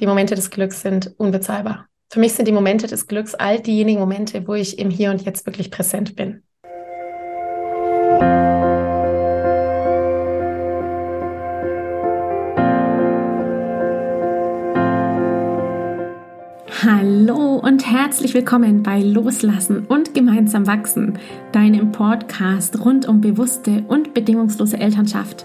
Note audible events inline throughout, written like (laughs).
die Momente des Glücks sind unbezahlbar. Für mich sind die Momente des Glücks all diejenigen Momente, wo ich im Hier und Jetzt wirklich präsent bin. Hallo und herzlich willkommen bei Loslassen und gemeinsam wachsen, deinem Podcast rund um bewusste und bedingungslose Elternschaft.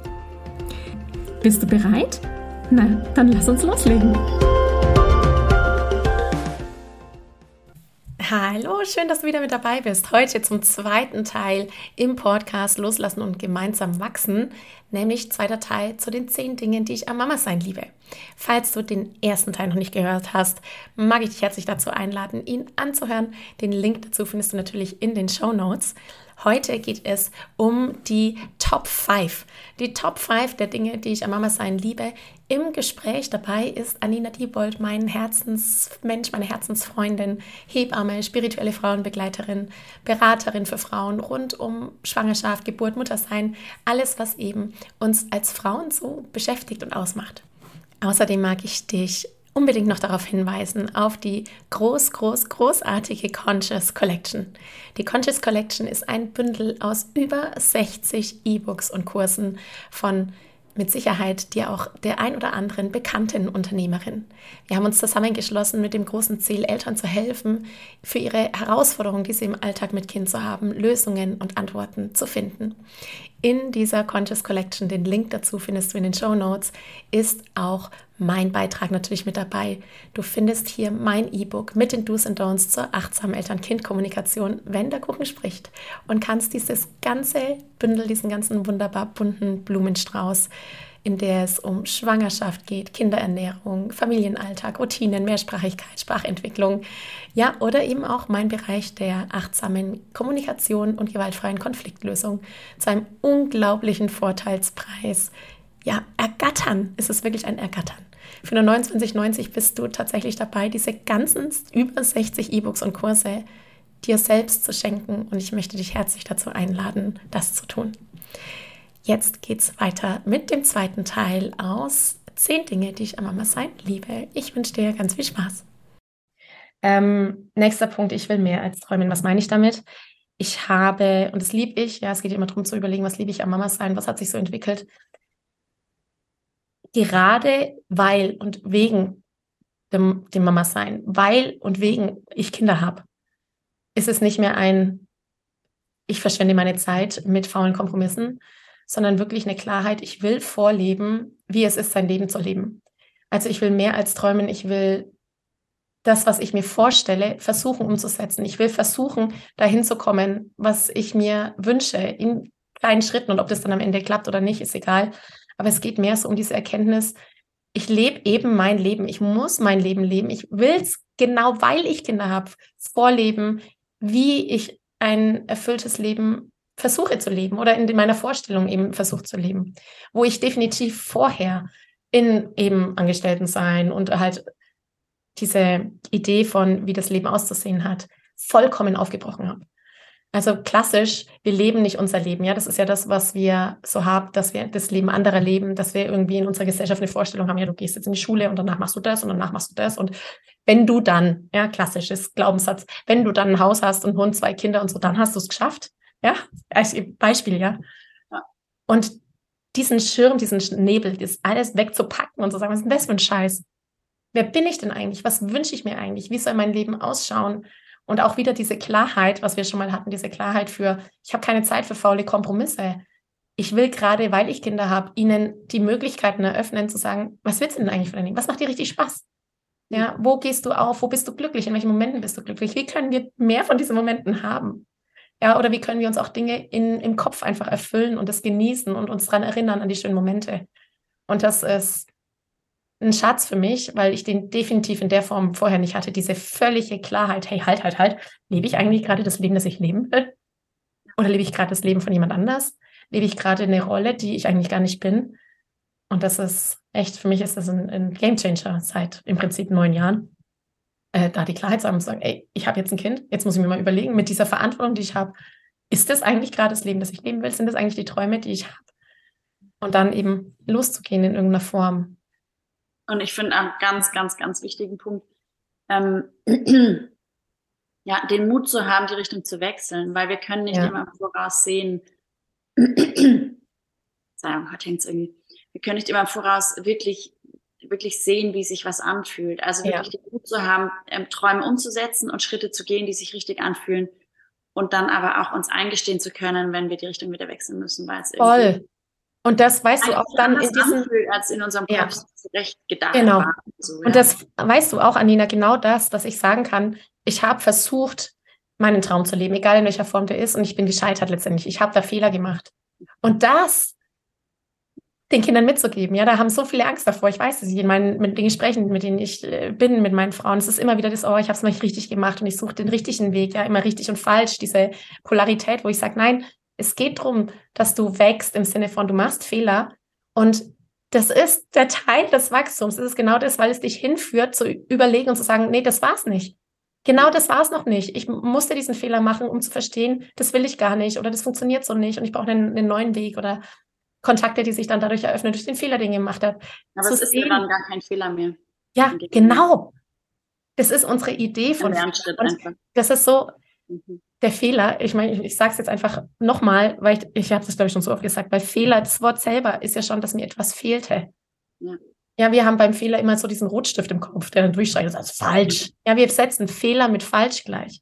Bist du bereit? Na, dann lass uns loslegen. Hallo, schön, dass du wieder mit dabei bist. Heute zum zweiten Teil im Podcast Loslassen und gemeinsam wachsen, nämlich zweiter Teil zu den zehn Dingen, die ich am Mama sein liebe. Falls du den ersten Teil noch nicht gehört hast, mag ich dich herzlich dazu einladen, ihn anzuhören. Den Link dazu findest du natürlich in den Show Notes. Heute geht es um die Top 5. Die Top 5 der Dinge, die ich am Mama sein liebe. Im Gespräch dabei ist Anina Diebold, mein Herzensmensch, meine Herzensfreundin, Hebamme, spirituelle Frauenbegleiterin, Beraterin für Frauen rund um Schwangerschaft, Geburt, Muttersein. Alles, was eben uns als Frauen so beschäftigt und ausmacht. Außerdem mag ich dich unbedingt noch darauf hinweisen, auf die groß, groß, großartige Conscious Collection. Die Conscious Collection ist ein Bündel aus über 60 E-Books und Kursen von mit Sicherheit dir auch der ein oder anderen bekannten Unternehmerin. Wir haben uns zusammengeschlossen mit dem großen Ziel, Eltern zu helfen, für ihre Herausforderungen, die sie im Alltag mit Kind zu haben, Lösungen und Antworten zu finden. In dieser Conscious Collection, den Link dazu findest du in den Show Notes, ist auch mein Beitrag natürlich mit dabei. Du findest hier mein E-Book mit den Do's und Don'ts zur achtsamen Eltern-Kind-Kommunikation, wenn der Kuchen spricht. Und kannst dieses ganze Bündel, diesen ganzen wunderbar bunten Blumenstrauß, in der es um Schwangerschaft geht, Kinderernährung, Familienalltag, Routinen, Mehrsprachigkeit, Sprachentwicklung, ja, oder eben auch mein Bereich der achtsamen Kommunikation und gewaltfreien Konfliktlösung zu einem unglaublichen Vorteilspreis. Ja, ergattern ist es wirklich ein Ergattern. Für nur 29,90 bist du tatsächlich dabei, diese ganzen über 60 E-Books und Kurse dir selbst zu schenken. Und ich möchte dich herzlich dazu einladen, das zu tun. Jetzt geht's weiter mit dem zweiten Teil aus 10 Dinge, die ich am Mama sein liebe. Ich wünsche dir ganz viel Spaß. Ähm, nächster Punkt, ich will mehr als träumen. Was meine ich damit? Ich habe, und das liebe ich, ja, es geht immer darum zu überlegen, was liebe ich am Mama sein, was hat sich so entwickelt gerade weil und wegen dem, dem Mama sein, weil und wegen ich Kinder habe, ist es nicht mehr ein, ich verschwende meine Zeit mit faulen Kompromissen, sondern wirklich eine Klarheit, ich will vorleben, wie es ist, sein Leben zu leben. Also ich will mehr als träumen, ich will das, was ich mir vorstelle, versuchen umzusetzen. Ich will versuchen, dahin zu kommen, was ich mir wünsche, in kleinen Schritten. Und ob das dann am Ende klappt oder nicht, ist egal. Aber es geht mehr so um diese Erkenntnis, ich lebe eben mein Leben. Ich muss mein Leben leben. Ich will es genau, weil ich Kinder habe, vorleben, wie ich ein erfülltes Leben versuche zu leben oder in meiner Vorstellung eben versuche zu leben. Wo ich definitiv vorher in eben Angestellten sein und halt diese Idee von, wie das Leben auszusehen hat, vollkommen aufgebrochen habe. Also klassisch, wir leben nicht unser Leben. Ja, das ist ja das, was wir so haben, dass wir das Leben anderer leben, dass wir irgendwie in unserer Gesellschaft eine Vorstellung haben, ja, du gehst jetzt in die Schule und danach machst du das und danach machst du das. Und wenn du dann, ja, klassisches Glaubenssatz, wenn du dann ein Haus hast und Hund, zwei Kinder und so, dann hast du es geschafft. Ja, als Beispiel, ja. ja. Und diesen Schirm, diesen Nebel, das alles wegzupacken und zu sagen, was ist denn das für ein Scheiß? Wer bin ich denn eigentlich? Was wünsche ich mir eigentlich? Wie soll mein Leben ausschauen? Und auch wieder diese Klarheit, was wir schon mal hatten, diese Klarheit für, ich habe keine Zeit für faule Kompromisse. Ich will gerade, weil ich Kinder habe, ihnen die Möglichkeiten eröffnen, zu sagen, was willst du denn eigentlich für dein Leben? Was macht dir richtig Spaß? Ja, wo gehst du auf? Wo bist du glücklich? In welchen Momenten bist du glücklich? Wie können wir mehr von diesen Momenten haben? Ja, oder wie können wir uns auch Dinge in, im Kopf einfach erfüllen und das genießen und uns daran erinnern an die schönen Momente? Und das ist ein Schatz für mich, weil ich den definitiv in der Form vorher nicht hatte. Diese völlige Klarheit, hey, halt, halt, halt, lebe ich eigentlich gerade das Leben, das ich leben will? Oder lebe ich gerade das Leben von jemand anders? Lebe ich gerade eine Rolle, die ich eigentlich gar nicht bin? Und das ist echt, für mich ist das ein, ein Game Changer seit im Prinzip neun Jahren. Äh, da die Klarheit zu haben und zu sagen, ey, ich habe jetzt ein Kind, jetzt muss ich mir mal überlegen, mit dieser Verantwortung, die ich habe, ist das eigentlich gerade das Leben, das ich leben will? Sind das eigentlich die Träume, die ich habe? Und dann eben loszugehen in irgendeiner Form. Und ich finde einen ganz, ganz, ganz wichtigen Punkt, ähm, (clears throat) ja, den Mut zu haben, die Richtung zu wechseln, weil wir können nicht ja. immer voraus sehen. (clears throat) Sagen, heute hängt irgendwie. Wir können nicht immer voraus wirklich, wirklich sehen, wie sich was anfühlt. Also wirklich ja. den Mut zu haben, ähm, Träume umzusetzen und Schritte zu gehen, die sich richtig anfühlen. Und dann aber auch uns eingestehen zu können, wenn wir die Richtung wieder wechseln müssen, weil es Voll. Und das weißt du auch dann in diesem als in unserem Kopf ja. zurecht gedacht genau. war. So, ja. Und das weißt du auch, Anina, genau das, dass ich sagen kann, ich habe versucht, meinen Traum zu leben, egal in welcher Form der ist, und ich bin gescheitert letztendlich. Ich habe da Fehler gemacht. Und das den Kindern mitzugeben, ja, da haben so viele Angst davor. Ich weiß es, in meinen mit den Gesprächen, mit denen ich äh, bin, mit meinen Frauen, es ist immer wieder das, oh, ich habe es nicht richtig gemacht und ich suche den richtigen Weg, ja, immer richtig und falsch, diese Polarität, wo ich sage, nein, es geht darum, dass du wächst im Sinne von, du machst Fehler und das ist der Teil des Wachstums. Es ist genau das, weil es dich hinführt, zu überlegen und zu sagen, nee, das war's nicht. Genau das war's noch nicht. Ich musste diesen Fehler machen, um zu verstehen, das will ich gar nicht oder das funktioniert so nicht und ich brauche einen, einen neuen Weg oder Kontakte, die sich dann dadurch eröffnen, durch den Fehler, den ich gemacht habe. Aber es ist ja dann gar kein Fehler mehr. Ja, genau. Das ist unsere Idee von Fehler. Das ist so, mhm der Fehler, ich meine, ich, ich sage es jetzt einfach nochmal, weil ich, ich habe das, glaube ich, schon so oft gesagt, weil Fehler, das Wort selber ist ja schon, dass mir etwas fehlte. Ja. ja, wir haben beim Fehler immer so diesen Rotstift im Kopf, der dann durchstreicht, das ist falsch. Ja, wir setzen Fehler mit falsch gleich.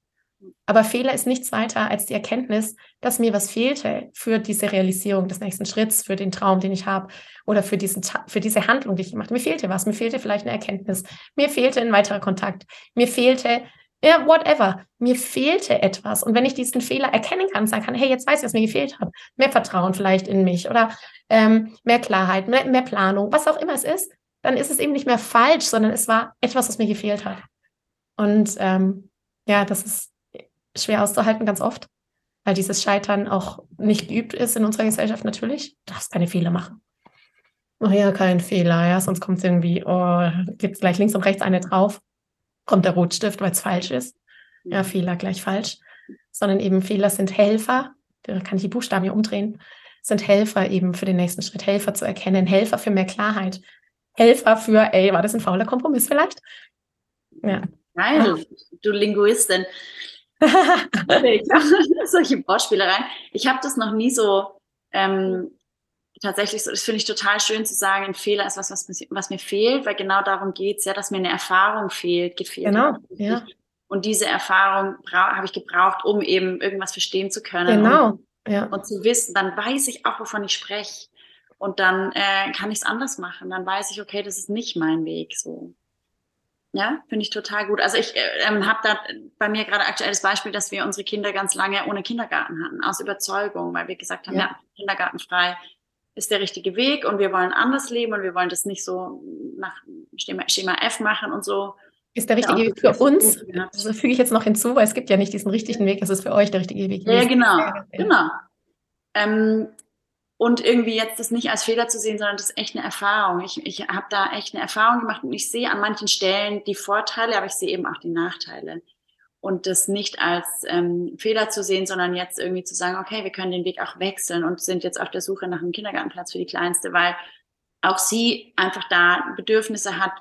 Aber Fehler ist nichts weiter als die Erkenntnis, dass mir was fehlte für diese Realisierung des nächsten Schritts, für den Traum, den ich habe oder für, diesen, für diese Handlung, die ich gemacht habe. Mir fehlte was, mir fehlte vielleicht eine Erkenntnis, mir fehlte ein weiterer Kontakt, mir fehlte ja, whatever. Mir fehlte etwas. Und wenn ich diesen Fehler erkennen kann, sagen kann, hey, jetzt weiß ich, was mir gefehlt hat. Mehr Vertrauen vielleicht in mich oder ähm, mehr Klarheit, mehr, mehr Planung, was auch immer es ist, dann ist es eben nicht mehr falsch, sondern es war etwas, was mir gefehlt hat. Und ähm, ja, das ist schwer auszuhalten ganz oft, weil dieses Scheitern auch nicht geübt ist in unserer Gesellschaft natürlich. Du darfst keine Fehler machen. Oh ja, kein Fehler, ja, sonst kommt es irgendwie, oh, gibt es gleich links und rechts eine drauf kommt der Rotstift, weil es falsch ist. Ja, Fehler gleich falsch. Sondern eben Fehler sind Helfer. Da kann ich die Buchstaben hier umdrehen. Sind Helfer eben für den nächsten Schritt. Helfer zu erkennen. Helfer für mehr Klarheit. Helfer für, ey, war das ein fauler Kompromiss vielleicht? Ja. Nein, du, du Linguistin. (laughs) solche Wortspielereien. Ich habe das noch nie so ähm, tatsächlich so, das finde ich total schön zu sagen, ein Fehler ist was, was, was mir fehlt, weil genau darum geht's ja, dass mir eine Erfahrung fehlt, gefehlt. Genau, ja. Und diese Erfahrung habe ich gebraucht, um eben irgendwas verstehen zu können. Genau, und, ja. Und zu wissen, dann weiß ich auch, wovon ich spreche. Und dann äh, kann ich es anders machen. Dann weiß ich, okay, das ist nicht mein Weg. So. Ja, finde ich total gut. Also ich äh, ähm, habe da bei mir gerade aktuell das Beispiel, dass wir unsere Kinder ganz lange ohne Kindergarten hatten, aus Überzeugung, weil wir gesagt haben, ja, ja Kindergarten frei ist der richtige Weg und wir wollen anders leben und wir wollen das nicht so nach Schema, F machen und so. Ist der richtige Weg für uns? Das füge ich jetzt noch hinzu, weil es gibt ja nicht diesen richtigen Weg, das ist für euch der richtige Weg. Ja, genau, genau. Ähm, und irgendwie jetzt das nicht als Fehler zu sehen, sondern das ist echt eine Erfahrung. Ich, ich habe da echt eine Erfahrung gemacht und ich sehe an manchen Stellen die Vorteile, aber ich sehe eben auch die Nachteile und das nicht als ähm, Fehler zu sehen, sondern jetzt irgendwie zu sagen, okay, wir können den Weg auch wechseln und sind jetzt auf der Suche nach einem Kindergartenplatz für die Kleinste, weil auch sie einfach da Bedürfnisse hat,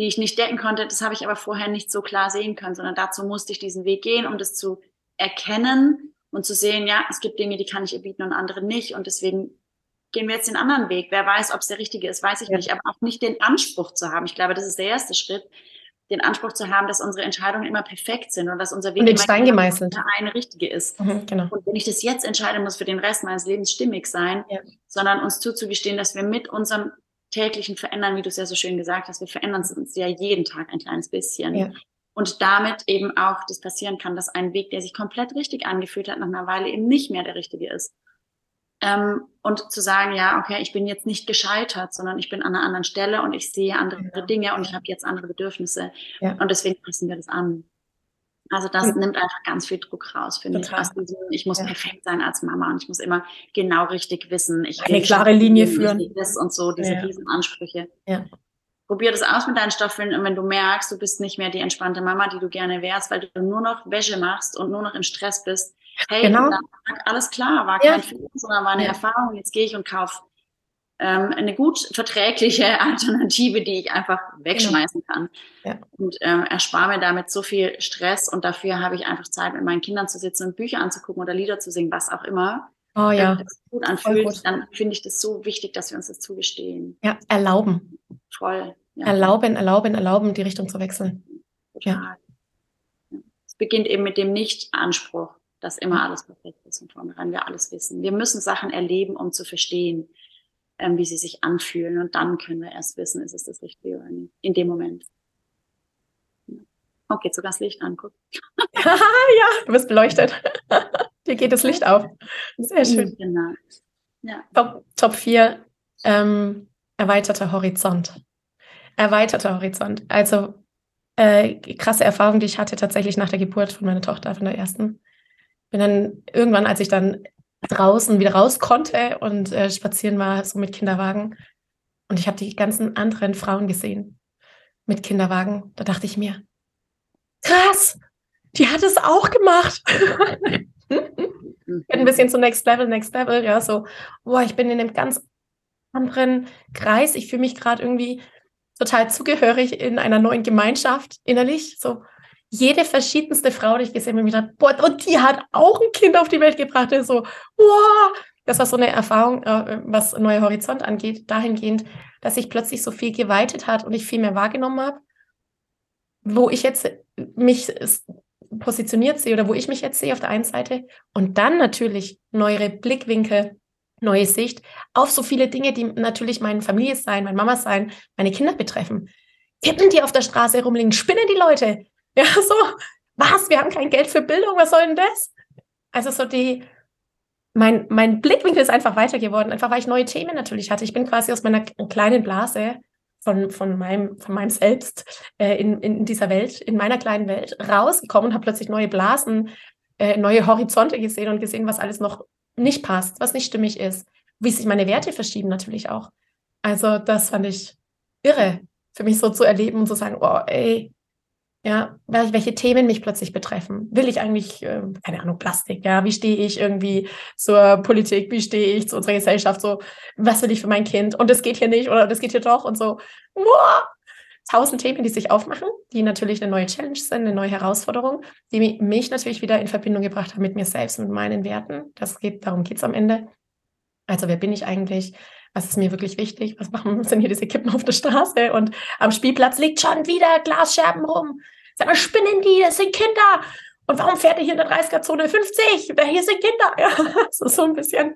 die ich nicht decken konnte. Das habe ich aber vorher nicht so klar sehen können, sondern dazu musste ich diesen Weg gehen, um das zu erkennen und zu sehen, ja, es gibt Dinge, die kann ich ihr bieten und andere nicht. Und deswegen gehen wir jetzt den anderen Weg. Wer weiß, ob es der richtige ist, weiß ich ja. nicht. Aber auch nicht den Anspruch zu haben. Ich glaube, das ist der erste Schritt, den Anspruch zu haben, dass unsere Entscheidungen immer perfekt sind und dass unser Weg und den Stein gemeißelt. eine richtige ist. Mhm, genau. Und wenn ich das jetzt entscheide, muss für den Rest meines Lebens stimmig sein, ja. sondern uns zuzugestehen, dass wir mit unserem täglichen Verändern, wie du es ja so schön gesagt hast, wir verändern uns ja jeden Tag ein kleines bisschen. Ja. Und damit eben auch das passieren kann, dass ein Weg, der sich komplett richtig angefühlt hat, nach einer Weile eben nicht mehr der richtige ist. Ähm, und zu sagen, ja, okay, ich bin jetzt nicht gescheitert, sondern ich bin an einer anderen Stelle und ich sehe andere ja. Dinge und ich habe jetzt andere Bedürfnisse. Ja. Und deswegen passen wir das an. Also das ja. nimmt einfach ganz viel Druck raus, finde ich. Aus diesem, ich muss perfekt sein als Mama und ich muss immer genau richtig wissen. Ich Eine klare Linie führen. Und so, diese Riesenansprüche. Ja probier das aus mit deinen Stoffeln und wenn du merkst, du bist nicht mehr die entspannte Mama, die du gerne wärst, weil du nur noch Wäsche machst und nur noch im Stress bist, hey, genau. alles klar, war kein ja. Fehler, sondern war eine ja. Erfahrung, jetzt gehe ich und kaufe ähm, eine gut verträgliche (laughs) Alternative, die ich einfach wegschmeißen genau. kann. Ja. Und ähm, erspare mir damit so viel Stress und dafür habe ich einfach Zeit, mit meinen Kindern zu sitzen und Bücher anzugucken oder Lieder zu singen, was auch immer. Oh ja. Wenn das gut anfühlt, gut. dann finde ich das so wichtig, dass wir uns das zugestehen. Ja, erlauben. Voll. Ja. Erlauben, erlauben, erlauben, die Richtung zu wechseln. Total. Ja. Es beginnt eben mit dem Nicht-Anspruch, dass immer alles perfekt ist und vornherein wir alles wissen. Wir müssen Sachen erleben, um zu verstehen, ähm, wie sie sich anfühlen. Und dann können wir erst wissen, ist es das Richtige oder nicht. In dem Moment. Okay, sogar das Licht an, guck. (laughs) ja, du bist beleuchtet. (laughs) Dir geht das Licht auf. Sehr schön. Genau. Ja. Top, Top 4, ähm, erweiterter Horizont. Erweiterter Horizont. Also äh, krasse Erfahrung, die ich hatte tatsächlich nach der Geburt von meiner Tochter, von der ersten. Bin dann irgendwann, als ich dann draußen wieder raus konnte und äh, spazieren war, so mit Kinderwagen. Und ich habe die ganzen anderen Frauen gesehen mit Kinderwagen. Da dachte ich mir, krass, die hat es auch gemacht. (laughs) ein bisschen zu Next Level, Next Level, ja, so, boah, ich bin in einem ganz anderen Kreis. Ich fühle mich gerade irgendwie total zugehörig in einer neuen Gemeinschaft innerlich. So jede verschiedenste Frau, die ich gesehen habe, mir gedacht, boah, und die hat auch ein Kind auf die Welt gebracht. Und so, wow, das war so eine Erfahrung, äh, was Neue Horizont angeht, dahingehend, dass sich plötzlich so viel geweitet hat und ich viel mehr wahrgenommen habe, wo ich jetzt mich positioniert sehe oder wo ich mich jetzt sehe auf der einen Seite und dann natürlich neuere Blickwinkel neue Sicht auf so viele Dinge, die natürlich meine Familie sein, meine Mama sein, meine Kinder betreffen. Tippen die auf der Straße rumliegen, spinnen die Leute. (laughs) Ja, so, was? Wir haben kein Geld für Bildung, was soll denn das? Also so die, mein, mein Blickwinkel ist einfach weiter geworden, einfach weil ich neue Themen natürlich hatte. Ich bin quasi aus meiner kleinen Blase von, von, meinem, von meinem Selbst äh, in, in dieser Welt, in meiner kleinen Welt rausgekommen und habe plötzlich neue Blasen, äh, neue Horizonte gesehen und gesehen, was alles noch nicht passt, was nicht stimmig ist, wie sich meine Werte verschieben natürlich auch. Also das fand ich irre, für mich so zu erleben und zu sagen, oh, ey, ja, welche Themen mich plötzlich betreffen. Will ich eigentlich, äh, keine Ahnung, Plastik, ja, wie stehe ich irgendwie zur Politik, wie stehe ich zu unserer Gesellschaft, so, was will ich für mein Kind und das geht hier nicht oder das geht hier doch und so, wow, tausend Themen, die sich aufmachen, die natürlich eine neue Challenge sind, eine neue Herausforderung, die mich natürlich wieder in Verbindung gebracht haben mit mir selbst, mit meinen Werten. Das geht, darum geht es am Ende. Also wer bin ich eigentlich? Was ist mir wirklich wichtig? Was machen (laughs) sind hier diese Kippen auf der Straße? Und am Spielplatz liegt schon wieder Glasscherben rum. Sag mal, spinnen die? Das sind Kinder. Und warum fährt er hier in der 30er-Zone 50? Hier sind Kinder. (laughs) Ja, das so ein bisschen,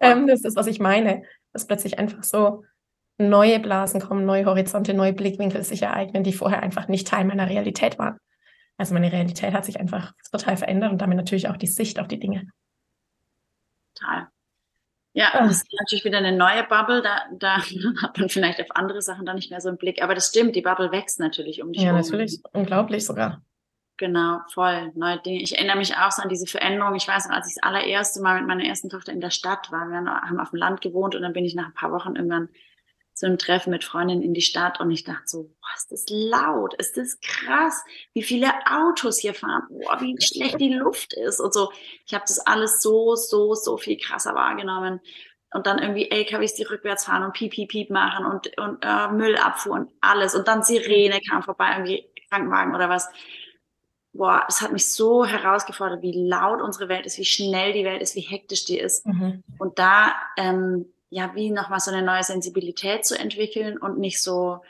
ähm, das ist, was ich meine. Das plötzlich einfach so neue Blasen kommen, neue Horizonte, neue Blickwinkel sich ereignen, die vorher einfach nicht Teil meiner Realität waren. Also meine Realität hat sich einfach total verändert und damit natürlich auch die Sicht auf die Dinge. Total. Ja, oh. das ist natürlich wieder eine neue Bubble, da, da (laughs) hat man vielleicht auf andere Sachen dann nicht mehr so einen Blick. Aber das stimmt, die Bubble wächst natürlich um dich Ja, natürlich, unglaublich sogar. Genau, voll. Neue Dinge. Ich erinnere mich auch so an diese Veränderung. Ich weiß noch, als ich das allererste Mal mit meiner ersten Tochter in der Stadt war, wir haben auf dem Land gewohnt und dann bin ich nach ein paar Wochen irgendwann zu einem Treffen mit Freundinnen in die Stadt und ich dachte so, boah, ist das laut, ist das krass, wie viele Autos hier fahren, boah, wie schlecht die Luft ist und so. Ich habe das alles so, so, so viel krasser wahrgenommen. Und dann irgendwie LKWs, die rückwärts fahren und piep, piep, piep machen und, und äh, Müllabfuhr und alles. Und dann Sirene kam vorbei, irgendwie Krankenwagen oder was. Boah, es hat mich so herausgefordert, wie laut unsere Welt ist, wie schnell die Welt ist, wie hektisch die ist. Mhm. Und da ähm, ja, wie nochmal so eine neue Sensibilität zu entwickeln und nicht so,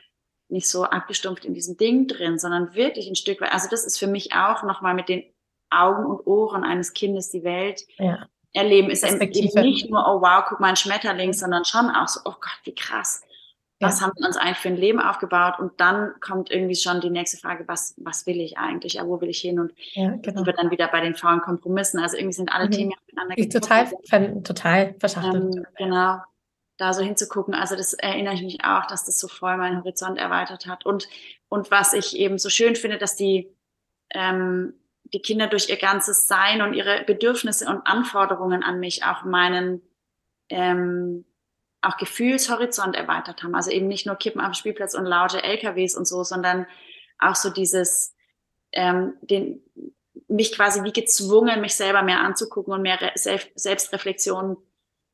nicht so abgestumpft in diesem Ding drin, sondern wirklich ein Stück weit, also das ist für mich auch nochmal mit den Augen und Ohren eines Kindes die Welt ja. erleben, ist eben nicht nur, oh wow, guck mal ein Schmetterling, sondern schon auch so, oh Gott, wie krass. Was ja. haben wir uns eigentlich für ein Leben aufgebaut? Und dann kommt irgendwie schon die nächste Frage, was, was will ich eigentlich? Ja, wo will ich hin? Und ja, genau. sind wir dann wieder bei den faulen Kompromissen. Also irgendwie sind alle mhm. Themen ich total, total verschachtelt. Ähm, genau, da so hinzugucken. Also das erinnere ich mich auch, dass das so voll meinen Horizont erweitert hat. Und, und was ich eben so schön finde, dass die, ähm, die Kinder durch ihr ganzes Sein und ihre Bedürfnisse und Anforderungen an mich auch meinen ähm, auch Gefühlshorizont erweitert haben. Also eben nicht nur Kippen am Spielplatz und laute LKWs und so, sondern auch so dieses, ähm, den, mich quasi wie gezwungen, mich selber mehr anzugucken und mehr Re Selbstreflexion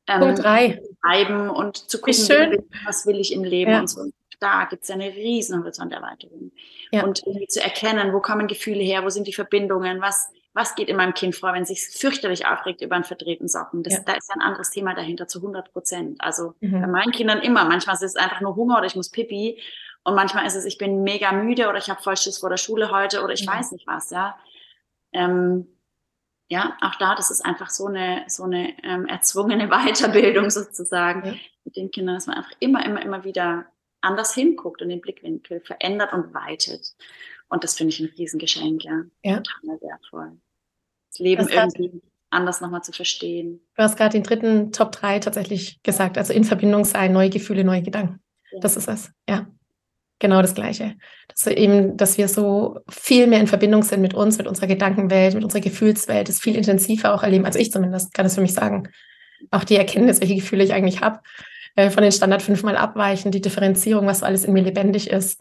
ähm, Punkt drei. schreiben und zu gucken, was will ich im Leben ja. und so. Da gibt es ja eine riesen Horizonterweiterung. Ja. Und irgendwie zu erkennen, wo kommen Gefühle her, wo sind die Verbindungen, was, was geht in meinem Kind vor, wenn es sich fürchterlich aufregt über einen verdrehten Socken. Das, ja. Da ist ein anderes Thema dahinter zu 100 Prozent. Also mhm. bei meinen Kindern immer. Manchmal ist es einfach nur Hunger oder ich muss Pipi. Und manchmal ist es, ich bin mega müde oder ich habe voll Schiss vor der Schule heute oder ich mhm. weiß nicht was, ja. Ähm, ja, auch da, das ist einfach so eine, so eine ähm, erzwungene (laughs) Weiterbildung sozusagen ja. mit den Kindern, dass man einfach immer, immer, immer wieder anders hinguckt und den Blickwinkel verändert und weitet. Und das finde ich ein Riesengeschenk, ja. ja. Total wertvoll. Das Leben das irgendwie anders nochmal zu verstehen. Du hast gerade den dritten Top 3 tatsächlich gesagt, also in Verbindung sein, neue Gefühle, neue Gedanken. Ja. Das ist es, ja genau das Gleiche. Dass wir eben, dass wir so viel mehr in Verbindung sind mit uns, mit unserer Gedankenwelt, mit unserer Gefühlswelt, das viel intensiver auch erleben. Also ich zumindest kann es für mich sagen. Auch die Erkenntnis, welche Gefühle ich eigentlich habe, äh, von den Standard fünfmal abweichen, die Differenzierung, was so alles in mir lebendig ist.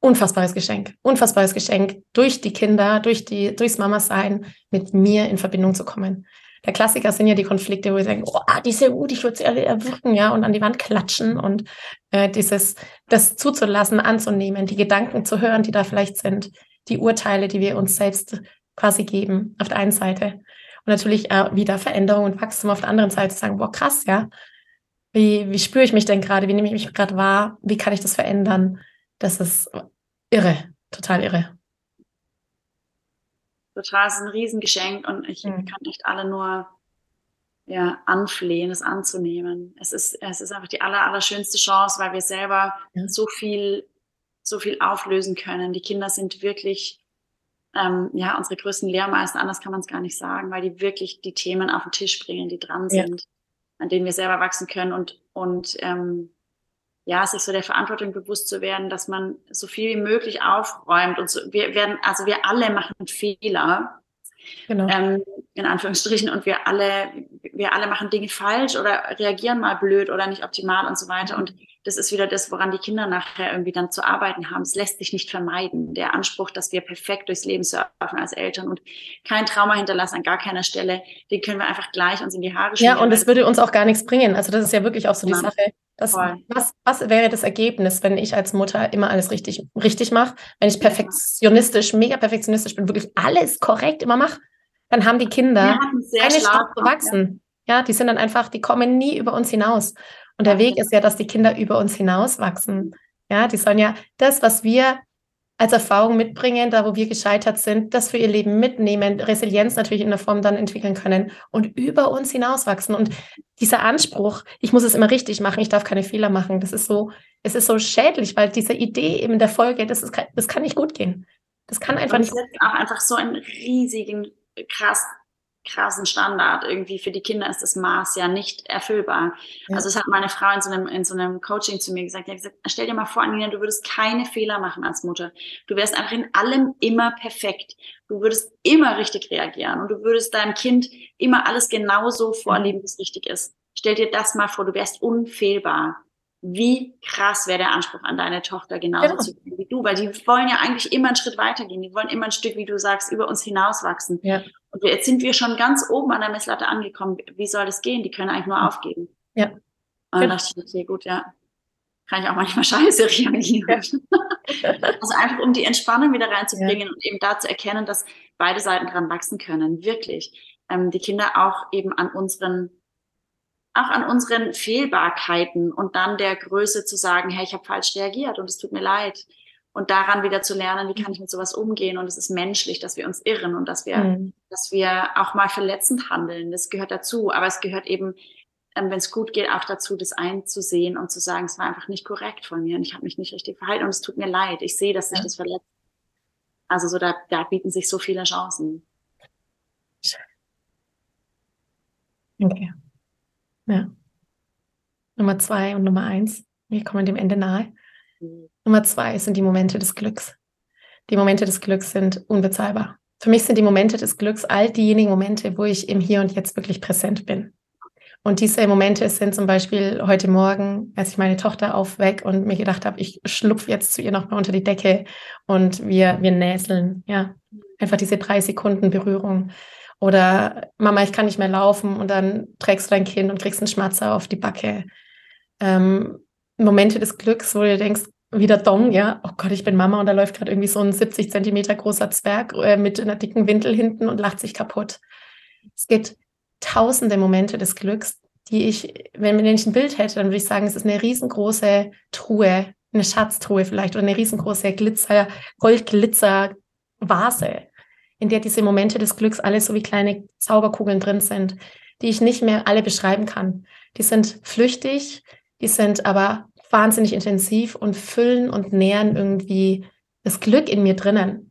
Unfassbares Geschenk, unfassbares Geschenk, durch die Kinder, durch die, durchs Mama-Sein mit mir in Verbindung zu kommen der Klassiker sind ja die Konflikte, wo wir sagen, oh, die ist ja gut, ich würde sie alle erwürgen, ja, und an die Wand klatschen und äh, dieses, das zuzulassen, anzunehmen, die Gedanken zu hören, die da vielleicht sind, die Urteile, die wir uns selbst quasi geben, auf der einen Seite. Und natürlich äh, wieder Veränderung und Wachstum auf der anderen Seite sagen, boah, krass, ja. Wie, wie spüre ich mich denn gerade? Wie nehme ich mich gerade wahr? Wie kann ich das verändern? Das ist irre, total irre total, es ist ein Riesengeschenk und ich mhm. kann nicht alle nur ja, anflehen, es anzunehmen. Es ist, es ist einfach die aller, allerschönste Chance, weil wir selber ja. so viel, so viel auflösen können. Die Kinder sind wirklich, ähm, ja, unsere größten Lehrmeister, anders kann man es gar nicht sagen, weil die wirklich die Themen auf den Tisch bringen, die dran sind, ja. an denen wir selber wachsen können und, und, ähm, ja, sich so der Verantwortung bewusst zu werden, dass man so viel wie möglich aufräumt und so, wir werden, also wir alle machen Fehler. Genau. Ähm, in Anführungsstrichen und wir alle, wir alle machen Dinge falsch oder reagieren mal blöd oder nicht optimal und so weiter. Und das ist wieder das, woran die Kinder nachher irgendwie dann zu arbeiten haben. Es lässt sich nicht vermeiden. Der Anspruch, dass wir perfekt durchs Leben surfen als Eltern und kein Trauma hinterlassen an gar keiner Stelle, den können wir einfach gleich uns in die Haare schmieren. Ja, und es würde uns auch gar nichts bringen. Also das ist ja wirklich auch so die Sache. Das, was, was wäre das Ergebnis, wenn ich als Mutter immer alles richtig, richtig mache? Wenn ich perfektionistisch, mega perfektionistisch bin, wirklich alles korrekt immer mache, dann haben die Kinder keine Chance zu wachsen. Ja. ja, die sind dann einfach, die kommen nie über uns hinaus. Und der Weg ist ja, dass die Kinder über uns hinaus wachsen. Ja, die sollen ja das, was wir als Erfahrung mitbringen, da wo wir gescheitert sind, das für ihr Leben mitnehmen, Resilienz natürlich in der Form dann entwickeln können und über uns hinauswachsen. Und dieser Anspruch, ich muss es immer richtig machen, ich darf keine Fehler machen, das ist so, es ist so schädlich, weil diese Idee eben der Folge, das, ist, das kann nicht gut gehen. Das kann einfach und nicht. Das auch einfach so einen riesigen, krass krassen Standard. Irgendwie für die Kinder ist das Maß ja nicht erfüllbar. Ja. Also es hat meine Frau in so einem, in so einem Coaching zu mir gesagt, die hat gesagt, stell dir mal vor, Anina, du würdest keine Fehler machen als Mutter. Du wärst einfach in allem immer perfekt. Du würdest immer richtig reagieren und du würdest deinem Kind immer alles genauso vorleben, wie es richtig ist. Stell dir das mal vor, du wärst unfehlbar wie krass wäre der Anspruch an deine Tochter genauso genau. zu gehen wie du, weil die wollen ja eigentlich immer einen Schritt weitergehen, die wollen immer ein Stück, wie du sagst, über uns hinauswachsen. Ja. Und jetzt sind wir schon ganz oben an der Messlatte angekommen. Wie soll das gehen? Die können eigentlich nur aufgeben. Ja. Und dann genau. dachte ich, okay, gut, ja, kann ich auch manchmal (laughs) scheiße reagieren. Ja. (laughs) also einfach, um die Entspannung wieder reinzubringen ja. und eben da zu erkennen, dass beide Seiten dran wachsen können, wirklich. Ähm, die Kinder auch eben an unseren auch an unseren Fehlbarkeiten und dann der Größe zu sagen, hey, ich habe falsch reagiert und es tut mir leid. Und daran wieder zu lernen, wie kann ich mit sowas umgehen? Und es ist menschlich, dass wir uns irren und dass wir, mhm. dass wir auch mal verletzend handeln. Das gehört dazu. Aber es gehört eben, ähm, wenn es gut geht, auch dazu, das einzusehen und zu sagen, es war einfach nicht korrekt von mir und ich habe mich nicht richtig verhalten und es tut mir leid. Ich sehe, dass sich ja. das verletzt. Also so da, da bieten sich so viele Chancen. Okay. Ja. Nummer zwei und Nummer eins. Wir kommen dem Ende nahe. Mhm. Nummer zwei sind die Momente des Glücks. Die Momente des Glücks sind unbezahlbar. Für mich sind die Momente des Glücks all diejenigen Momente, wo ich im Hier und Jetzt wirklich präsent bin. Und diese Momente sind zum Beispiel heute Morgen, als ich meine Tochter aufweck und mir gedacht habe, ich schlupfe jetzt zu ihr nochmal unter die Decke und wir, wir näseln. Ja, einfach diese drei Sekunden Berührung. Oder Mama, ich kann nicht mehr laufen und dann trägst du dein Kind und kriegst einen Schmatzer auf die Backe. Ähm, Momente des Glücks, wo du denkst, wieder Dong, ja, oh Gott, ich bin Mama und da läuft gerade irgendwie so ein 70 Zentimeter großer Zwerg äh, mit einer dicken Windel hinten und lacht sich kaputt. Es gibt tausende Momente des Glücks, die ich, wenn, wenn ich ein Bild hätte, dann würde ich sagen, es ist eine riesengroße Truhe, eine Schatztruhe vielleicht oder eine riesengroße Glitzer, Goldglitzer-Vase, in der diese Momente des Glücks alle so wie kleine Zauberkugeln drin sind, die ich nicht mehr alle beschreiben kann. Die sind flüchtig, die sind aber wahnsinnig intensiv und füllen und nähren irgendwie das Glück in mir drinnen.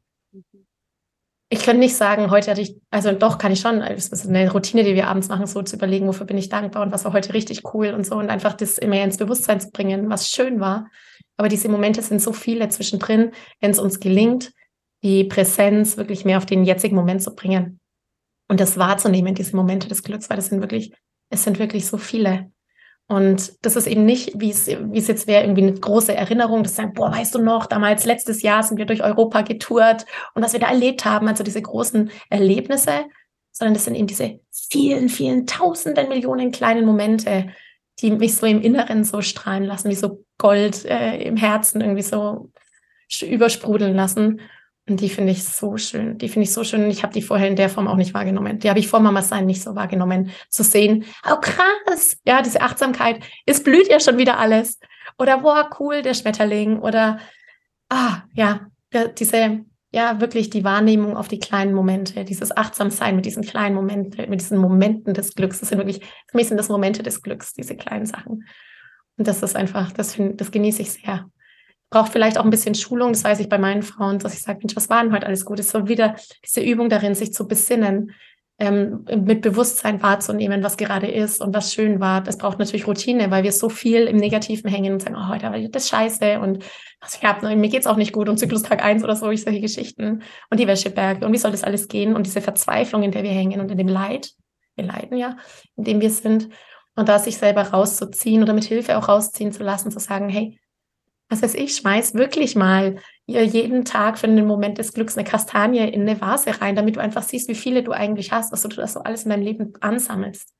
Ich könnte nicht sagen, heute hatte ich, also doch kann ich schon, es ist eine Routine, die wir abends machen, so zu überlegen, wofür bin ich dankbar und was war heute richtig cool und so und einfach das immer ins Bewusstsein zu bringen, was schön war. Aber diese Momente sind so viele zwischendrin, wenn es uns gelingt, die Präsenz wirklich mehr auf den jetzigen Moment zu bringen und das wahrzunehmen, diese Momente des Glücks, weil das sind wirklich, es sind wirklich so viele. Und das ist eben nicht, wie es, wie es jetzt wäre, irgendwie eine große Erinnerung, das sagen, boah, weißt du noch, damals letztes Jahr sind wir durch Europa getourt und was wir da erlebt haben, also diese großen Erlebnisse, sondern das sind eben diese vielen, vielen tausenden Millionen kleinen Momente, die mich so im Inneren so strahlen lassen, wie so Gold äh, im Herzen irgendwie so übersprudeln lassen. Und die finde ich so schön. Die finde ich so schön. Ich habe die vorher in der Form auch nicht wahrgenommen. Die habe ich vor Mama sein nicht so wahrgenommen. Zu sehen, oh krass, ja, diese Achtsamkeit, es blüht ja schon wieder alles. Oder boah, cool, der Schmetterling. Oder ah, ja, diese, ja, wirklich die Wahrnehmung auf die kleinen Momente, dieses Achtsamsein mit diesen kleinen Momenten, mit diesen Momenten des Glücks. Das sind wirklich, für mich sind das Momente des Glücks, diese kleinen Sachen. Und das ist einfach, das, find, das genieße ich sehr braucht vielleicht auch ein bisschen Schulung. Das weiß ich bei meinen Frauen, dass ich sage, Mensch, was war denn heute alles gut? Es ist so wieder diese Übung darin, sich zu besinnen, ähm, mit Bewusstsein wahrzunehmen, was gerade ist und was schön war. Das braucht natürlich Routine, weil wir so viel im Negativen hängen und sagen, oh, heute war das scheiße und was ich hab, mir geht's auch nicht gut und Zyklustag eins oder so, ich solche Geschichten und die Wäscheberge und wie soll das alles gehen und diese Verzweiflung, in der wir hängen und in dem Leid, wir leiden ja, in dem wir sind und da sich selber rauszuziehen oder mit Hilfe auch rausziehen zu lassen, zu sagen, hey, was weiß ich, schmeiß wirklich mal jeden Tag für einen Moment des Glücks eine Kastanie in eine Vase rein, damit du einfach siehst, wie viele du eigentlich hast, was du das so alles in deinem Leben ansammelst.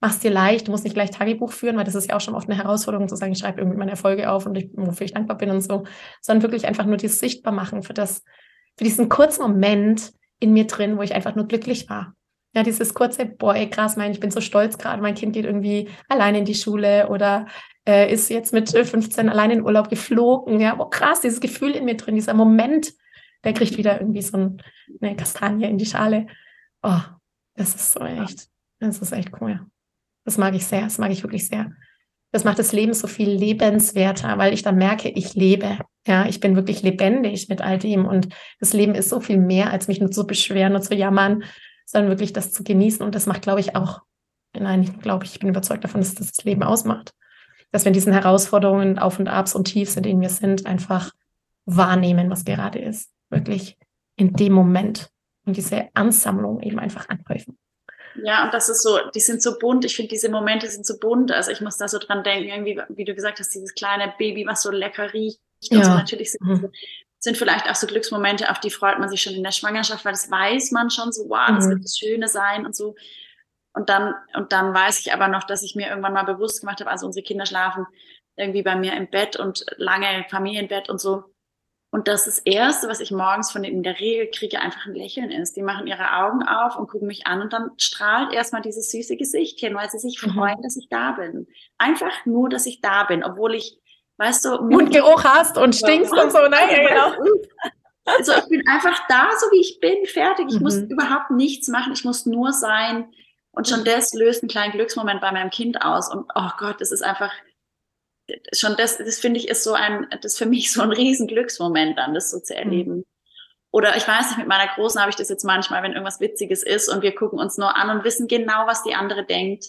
Mach's dir leicht, du musst nicht gleich Tagebuch führen, weil das ist ja auch schon oft eine Herausforderung zu sagen, ich schreibe irgendwie meine Erfolge auf und ich, wofür ich dankbar bin und so, sondern wirklich einfach nur dieses sichtbar machen für das, für diesen kurzen Moment in mir drin, wo ich einfach nur glücklich war. Ja, dieses kurze, boah, ey, krass, mein, ich bin so stolz gerade, mein Kind geht irgendwie alleine in die Schule oder äh, ist jetzt mit 15 allein in Urlaub geflogen. Ja, oh krass, dieses Gefühl in mir drin, dieser Moment, der kriegt wieder irgendwie so ein, eine Kastanie in die Schale. Oh, das ist so echt, das ist echt cool. Das mag ich sehr, das mag ich wirklich sehr. Das macht das Leben so viel lebenswerter, weil ich dann merke, ich lebe. Ja, ich bin wirklich lebendig mit all dem und das Leben ist so viel mehr, als mich nur zu beschweren und zu jammern, sondern wirklich das zu genießen und das macht, glaube ich, auch, nein, ich glaube, ich bin überzeugt davon, dass das das Leben ausmacht dass wir in diesen Herausforderungen, Auf und Abs und Tiefs, in denen wir sind, einfach wahrnehmen, was gerade ist. Wirklich in dem Moment und diese Ansammlung eben einfach anhäufen. Ja, und das ist so, die sind so bunt. Ich finde, diese Momente sind so bunt. Also ich muss da so dran denken, irgendwie, wie du gesagt hast, dieses kleine Baby, was so lecker riecht. Und ja. so natürlich sind, mhm. sind vielleicht auch so Glücksmomente, auf die freut man sich schon in der Schwangerschaft, weil das weiß man schon so, wow, das mhm. wird das Schöne sein und so. Und dann, und dann weiß ich aber noch, dass ich mir irgendwann mal bewusst gemacht habe, also unsere Kinder schlafen irgendwie bei mir im Bett und lange Familienbett und so. Und das, das Erste, was ich morgens von denen in der Regel kriege, einfach ein Lächeln ist. Die machen ihre Augen auf und gucken mich an und dann strahlt erstmal dieses süße Gesichtchen, weil sie sich mhm. freuen, dass ich da bin. Einfach nur, dass ich da bin, obwohl ich, weißt du, Mundgeruch hast und stinkst und so, ne? Ja, genau. (laughs) Also ich bin einfach da, so wie ich bin, fertig. Ich mhm. muss überhaupt nichts machen. Ich muss nur sein, und schon das löst einen kleinen Glücksmoment bei meinem Kind aus. Und oh Gott, das ist einfach, schon das, das finde ich, ist so ein, das ist für mich so ein riesen Glücksmoment dann, das so zu erleben. oder ich weiß nicht, mit meiner Großen habe ich das jetzt manchmal, wenn irgendwas Witziges ist und wir gucken uns nur an und wissen genau, was die andere denkt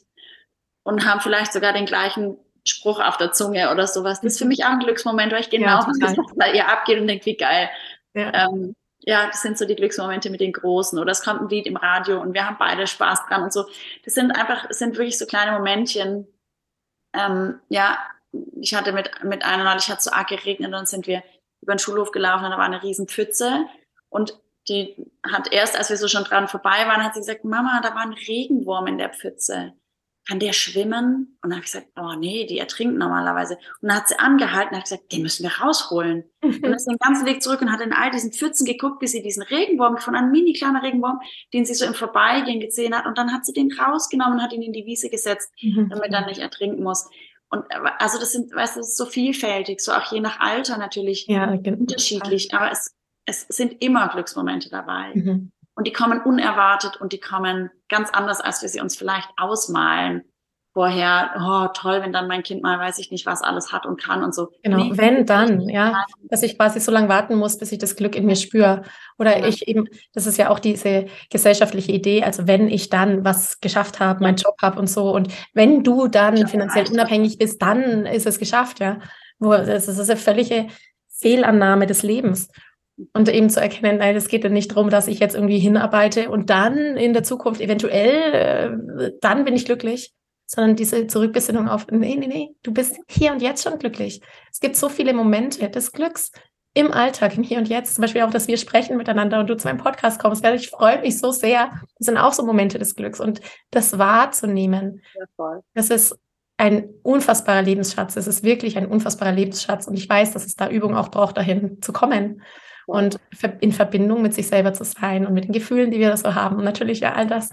und haben vielleicht sogar den gleichen Spruch auf der Zunge oder sowas. Das ist für mich auch ein Glücksmoment, weil ich genau ja, weiß, was bei ihr abgeht und denke, wie geil. Ja. Ähm, ja, das sind so die Glücksmomente mit den Großen. Oder es kommt ein Lied im Radio und wir haben beide Spaß dran und so. Das sind einfach, das sind wirklich so kleine Momentchen. Ähm, ja, ich hatte mit, mit einer neulich hat es so arg geregnet und dann sind wir über den Schulhof gelaufen und da war eine riesen Pfütze. Und die hat erst, als wir so schon dran vorbei waren, hat sie gesagt, Mama, da war ein Regenwurm in der Pfütze kann der schwimmen? Und dann habe ich gesagt, oh nee, die ertrinkt normalerweise. Und dann hat sie angehalten und hat gesagt, den müssen wir rausholen. und dann (laughs) ist den ganzen Weg zurück und hat in all diesen Pfützen geguckt, bis sie diesen Regenwurm von einem mini kleinen Regenwurm, den sie so im Vorbeigehen gesehen hat. Und dann hat sie den rausgenommen und hat ihn in die Wiese gesetzt, mhm. damit er nicht ertrinken muss. Und also das sind, weißt du, das ist so vielfältig, so auch je nach Alter natürlich ja, unterschiedlich. Aber es, es sind immer Glücksmomente dabei. Mhm. Und die kommen unerwartet und die kommen ganz anders, als wir sie uns vielleicht ausmalen. Vorher, oh toll, wenn dann mein Kind mal, weiß ich nicht, was alles hat und kann und so. Genau, nee, wenn dann, ja, dass ich quasi so lange warten muss, bis ich das Glück in mir spüre. Oder ja. ich eben, das ist ja auch diese gesellschaftliche Idee, also wenn ich dann was geschafft habe, meinen Job habe und so und wenn du dann ja, finanziell unabhängig bist, dann ist es geschafft, ja. Wo, das ist eine völlige Fehlannahme des Lebens. Und eben zu erkennen, nein, es geht ja nicht darum, dass ich jetzt irgendwie hinarbeite und dann in der Zukunft eventuell, äh, dann bin ich glücklich, sondern diese Zurückbesinnung auf, nee, nee, nee, du bist hier und jetzt schon glücklich. Es gibt so viele Momente des Glücks im Alltag, im Hier und Jetzt. Zum Beispiel auch, dass wir sprechen miteinander und du zu meinem Podcast kommst. Ich freue mich so sehr. Das sind auch so Momente des Glücks und das wahrzunehmen. Ja, das ist ein unfassbarer Lebensschatz. Es ist wirklich ein unfassbarer Lebensschatz und ich weiß, dass es da Übung auch braucht, dahin zu kommen und in Verbindung mit sich selber zu sein und mit den Gefühlen, die wir so haben. Und natürlich ja all das.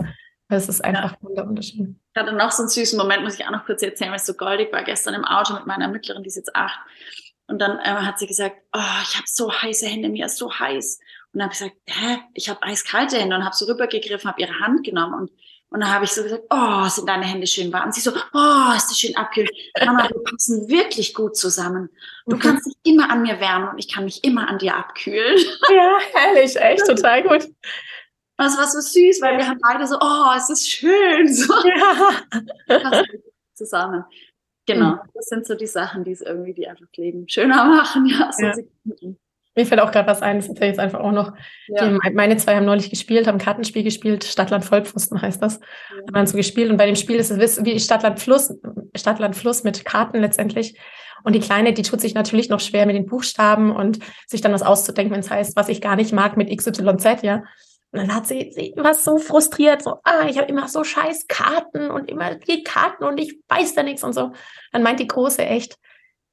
Es ist einfach ja. wunderschön. Ich hatte noch so einen süßen Moment, muss ich auch noch kurz erzählen, weil es so goldig war. Gestern im Auto mit meiner Mittleren, die ist jetzt acht. Und dann äh, hat sie gesagt, oh, ich habe so heiße Hände, mir ist so heiß. Und dann habe ich gesagt, hä, ich habe eiskalte Hände und habe so rübergegriffen, habe ihre Hand genommen und und dann habe ich so gesagt, oh, sind deine Hände schön warm? Und sie so, oh, ist das schön abkühlt. Mama, wir passen wirklich gut zusammen. Du mhm. kannst dich immer an mir wärmen und ich kann mich immer an dir abkühlen. Ja, herrlich, echt, total gut. Das war so süß, weil wir haben beide so, oh, es ist schön. So. Ja. (laughs) Zusammen. Genau, mhm. das sind so die Sachen, die es irgendwie die einfach Leben schöner (laughs) machen. Ja, so ja. Mir fällt auch gerade was ein, das erzähle ich jetzt einfach auch noch. Ja. Die, meine zwei haben neulich gespielt, haben ein Kartenspiel gespielt, Stadtland Vollpfosten heißt das. Ja. Haben dann so gespielt und bei dem Spiel ist es wie Stadtland Fluss, Stadtland Fluss mit Karten letztendlich. Und die Kleine, die tut sich natürlich noch schwer mit den Buchstaben und sich dann was auszudenken, wenn es heißt, was ich gar nicht mag mit XYZ, ja. Und dann hat sie, sie war so frustriert, so, ah, ich habe immer so scheiß Karten und immer die Karten und ich weiß da nichts und so. Dann meint die Große echt,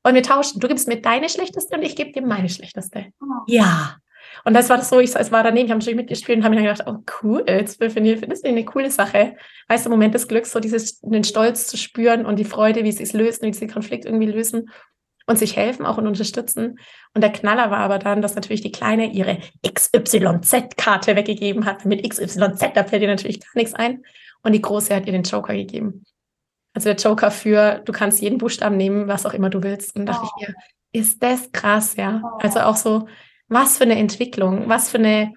wollen wir tauschen? Du gibst mir deine schlechteste und ich gebe dir meine schlechteste. Oh. Ja. Und das war das so, ich es war daneben, ich habe natürlich mitgespielt und habe mir dann gedacht, oh cool, jetzt finde ich das eine coole Sache. Weißt du, Moment des Glücks, so dieses, den Stolz zu spüren und die Freude, wie sie es lösen, wie sie den Konflikt irgendwie lösen und sich helfen auch und unterstützen. Und der Knaller war aber dann, dass natürlich die Kleine ihre XYZ-Karte weggegeben hat. Mit XYZ, da fällt ihr natürlich gar nichts ein. Und die Große hat ihr den Joker gegeben. Also der Joker für, du kannst jeden Buchstaben nehmen, was auch immer du willst. Und dachte oh. ich mir, ist das krass, ja. Oh. Also auch so, was für eine Entwicklung, was für eine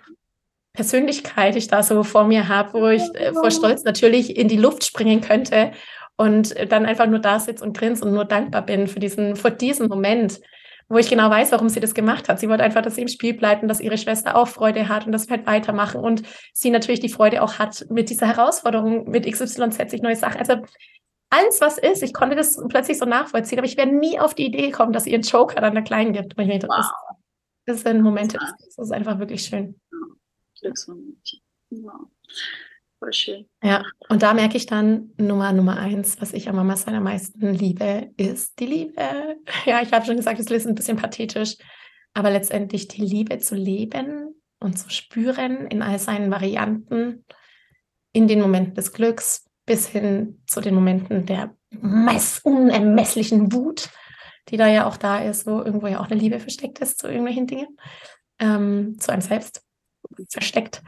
Persönlichkeit ich da so vor mir habe, wo ich äh, vor Stolz natürlich in die Luft springen könnte und dann einfach nur da sitze und grinse und nur dankbar bin für diesen, für diesen Moment, wo ich genau weiß, warum sie das gemacht hat. Sie wollte einfach, dass sie im Spiel bleibt und dass ihre Schwester auch Freude hat und dass wir halt weitermachen und sie natürlich die Freude auch hat mit dieser Herausforderung, mit XYZ sich neue Sachen. Also alles, was ist. Ich konnte das plötzlich so nachvollziehen, aber ich wäre nie auf die Idee gekommen, dass ihr einen Joker dann der Kleinen gibt. Und ich wow. das, das sind Momente, das, das ist einfach wirklich schön. Glücksmomente. Wow. Voll schön. Ja, und da merke ich dann Nummer Nummer eins, was ich am Mama seiner meisten liebe, ist die Liebe. (laughs) Ja, ich habe schon gesagt, das ist ein bisschen pathetisch, aber letztendlich die Liebe zu leben und zu spüren in all seinen Varianten, in den Momenten des Glücks, bis hin zu den Momenten der unermesslichen Wut, die da ja auch da ist, wo irgendwo ja auch eine Liebe versteckt ist zu irgendwelchen Dingen, ähm, zu einem selbst versteckt.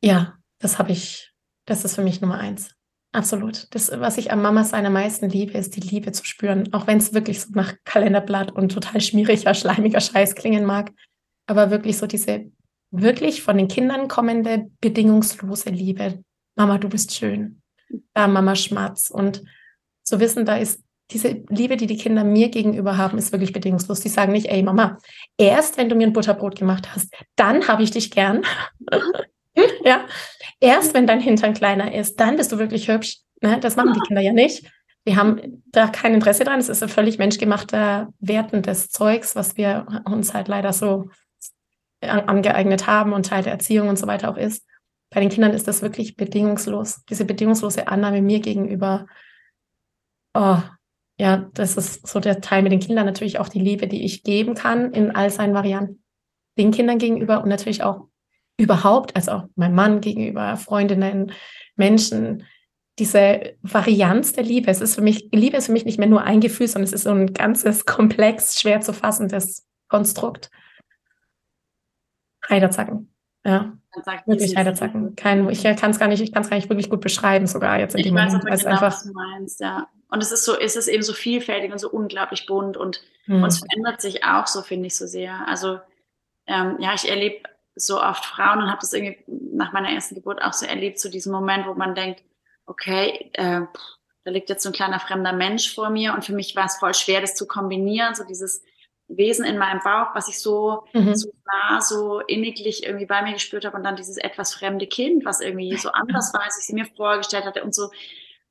Ja, das habe ich, das ist für mich Nummer eins. Absolut. Das, was ich am Mama sein am meisten liebe, ist die Liebe zu spüren. Auch wenn es wirklich so nach Kalenderblatt und total schmieriger, schleimiger Scheiß klingen mag. aber wirklich so diese wirklich von den Kindern kommende bedingungslose Liebe. Mama, du bist schön. Da, Mama Schmatz. Und zu wissen, da ist diese Liebe, die die Kinder mir gegenüber haben, ist wirklich bedingungslos. Die sagen nicht, ey Mama, erst wenn du mir ein Butterbrot gemacht hast, dann habe ich dich gern. (laughs) ja, erst wenn dein Hintern kleiner ist, dann bist du wirklich hübsch. Ne? Das machen die Kinder ja nicht. Wir haben da kein Interesse dran. Es ist ein völlig menschgemachter, wertendes Zeugs, was wir uns halt leider so angeeignet haben und Teil der Erziehung und so weiter auch ist. Bei den Kindern ist das wirklich bedingungslos. Diese bedingungslose Annahme mir gegenüber. Oh, ja, das ist so der Teil mit den Kindern. Natürlich auch die Liebe, die ich geben kann in all seinen Varianten. Den Kindern gegenüber und natürlich auch überhaupt, also auch meinem Mann gegenüber, Freundinnen, Menschen, diese Varianz der Liebe. Es ist für mich, Liebe ist für mich nicht mehr nur ein Gefühl, sondern es ist so ein ganzes (laughs) komplex, schwer zu fassendes Konstrukt. Heiderzacken. Ja. Wirklich Heiderzacken. Kein, ich kann es gar nicht, ich kann es gar nicht wirklich gut beschreiben, sogar jetzt in ich dem weiß Moment. Aber genau, einfach, was du meinst, ja. Und es ist so, es ist eben so vielfältig und so unglaublich bunt und, hm. und es verändert sich auch so, finde ich, so sehr. Also ähm, ja, ich erlebe so oft Frauen und habe das irgendwie nach meiner ersten Geburt auch so erlebt, so diesen Moment, wo man denkt, okay, äh, da liegt jetzt so ein kleiner fremder Mensch vor mir und für mich war es voll schwer, das zu kombinieren, so dieses Wesen in meinem Bauch, was ich so, mhm. so nah, so inniglich irgendwie bei mir gespürt habe und dann dieses etwas fremde Kind, was irgendwie so (laughs) anders war, als ich sie mir vorgestellt hatte und so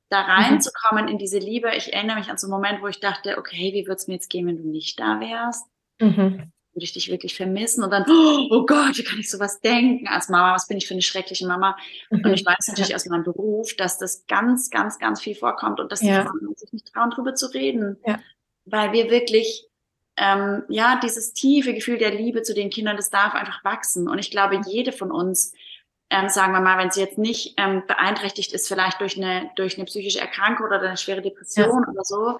da mhm. reinzukommen in diese Liebe. Ich erinnere mich an so einen Moment, wo ich dachte, okay, wie würde es mir jetzt gehen, wenn du nicht da wärst? Mhm würde ich dich wirklich vermissen? Und dann, oh Gott, wie kann ich sowas denken als Mama? Was bin ich für eine schreckliche Mama? Und ich weiß natürlich aus meinem Beruf, dass das ganz, ganz, ganz viel vorkommt und dass die ja. Frauen sich nicht trauen, darüber zu reden. Ja. Weil wir wirklich, ähm, ja, dieses tiefe Gefühl der Liebe zu den Kindern, das darf einfach wachsen. Und ich glaube, jede von uns, ähm, sagen wir mal, wenn sie jetzt nicht ähm, beeinträchtigt ist, vielleicht durch eine, durch eine psychische Erkrankung oder eine schwere Depression oder so,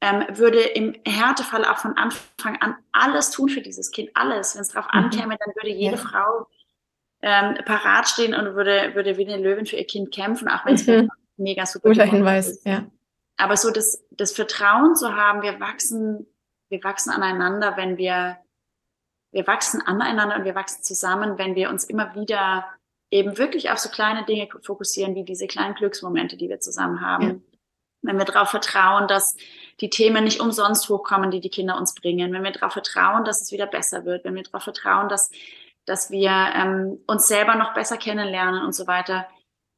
ähm, würde im Härtefall auch von Anfang an alles tun für dieses Kind, alles. Wenn es darauf mhm. ankäme, dann würde jede ja. Frau ähm, parat stehen und würde, würde wie eine Löwin für ihr Kind kämpfen, auch wenn es mhm. mega super Guter Hinweis, ist. ja. Aber so das, das Vertrauen zu haben, wir wachsen, wir wachsen aneinander, wenn wir, wir wachsen aneinander und wir wachsen zusammen, wenn wir uns immer wieder eben wirklich auf so kleine Dinge fokussieren, wie diese kleinen Glücksmomente, die wir zusammen haben. Ja wenn wir darauf vertrauen, dass die Themen nicht umsonst hochkommen, die die Kinder uns bringen, wenn wir darauf vertrauen, dass es wieder besser wird, wenn wir darauf vertrauen, dass, dass wir ähm, uns selber noch besser kennenlernen und so weiter.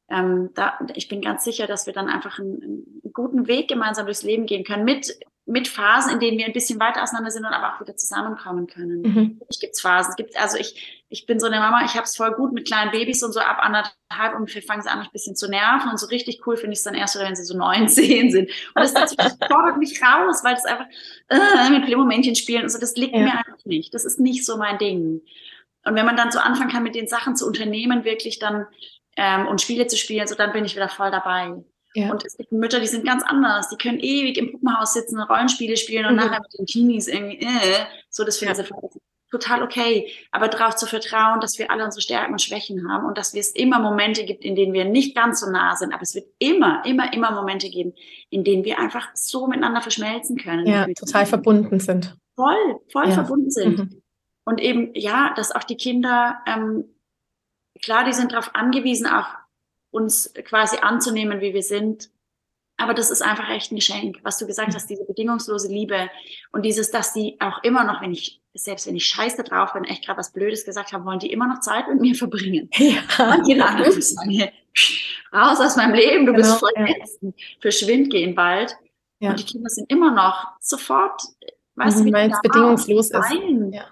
Ähm, da, ich bin ganz sicher, dass wir dann einfach einen, einen guten Weg gemeinsam durchs Leben gehen können mit mit Phasen, in denen wir ein bisschen weiter auseinander sind und aber auch wieder zusammenkommen können. Mhm. Ich gibt's Phasen. Es gibt also ich ich bin so eine Mama. Ich habe es voll gut mit kleinen Babys und so ab anderthalb und wir fangen sie an, ein bisschen zu nerven und so richtig cool finde ich es dann erst, wenn sie so neun, (laughs) zehn sind. Und das, das fordert mich raus, weil es einfach äh, mit Playmomentchen spielen und so. Das liegt ja. mir einfach nicht. Das ist nicht so mein Ding. Und wenn man dann so anfangen kann, mit den Sachen zu unternehmen, wirklich dann ähm, und Spiele zu spielen, so dann bin ich wieder voll dabei. Ja. Und es gibt Mütter, die sind ganz anders. Die können ewig im Puppenhaus sitzen Rollenspiele spielen und mhm. nachher mit den Teenies irgendwie, äh, so, das finden ja. sie total okay. Aber darauf zu vertrauen, dass wir alle unsere Stärken und Schwächen haben und dass es immer Momente gibt, in denen wir nicht ganz so nah sind. Aber es wird immer, immer, immer Momente geben, in denen wir einfach so miteinander verschmelzen können. Ja, total verbunden sind. Voll, voll ja. verbunden sind. Mhm. Und eben, ja, dass auch die Kinder, ähm, klar, die sind darauf angewiesen, auch uns quasi anzunehmen, wie wir sind. Aber das ist einfach echt ein Geschenk, was du gesagt hast, diese bedingungslose Liebe und dieses, dass die auch immer noch, wenn ich, selbst wenn ich scheiße drauf bin, echt gerade was Blödes gesagt haben, wollen die immer noch Zeit mit mir verbringen. (laughs) Ja. Manche anderen sagen, raus aus meinem Leben, du genau, bist voll ja. verschwind, geh in den Wald. Ja. Und die Kinder sind immer noch sofort, weißt mhm, du, weil es bedingungslos ist. Ja.